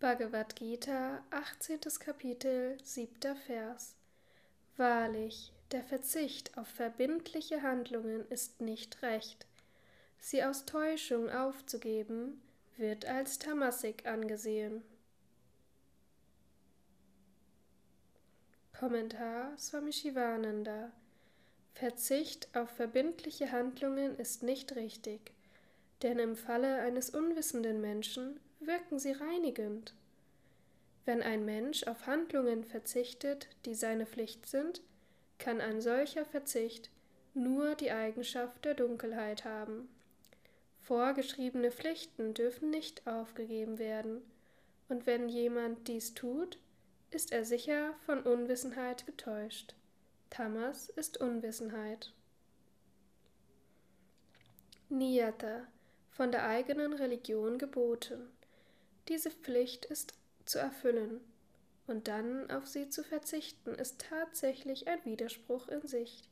Bhagavad Gita, 18. Kapitel, 7. Vers. Wahrlich, der Verzicht auf verbindliche Handlungen ist nicht recht. Sie aus Täuschung aufzugeben, wird als Tamasik angesehen. Kommentar Swami Shivananda Verzicht auf verbindliche Handlungen ist nicht richtig, denn im Falle eines unwissenden Menschen wirken sie reinigend. Wenn ein Mensch auf Handlungen verzichtet, die seine Pflicht sind, kann ein solcher Verzicht nur die Eigenschaft der Dunkelheit haben. Vorgeschriebene Pflichten dürfen nicht aufgegeben werden, und wenn jemand dies tut, ist er sicher von Unwissenheit getäuscht. Tamas ist Unwissenheit. Niyata, von der eigenen Religion geboten. Diese Pflicht ist zu erfüllen, und dann auf sie zu verzichten, ist tatsächlich ein Widerspruch in sich.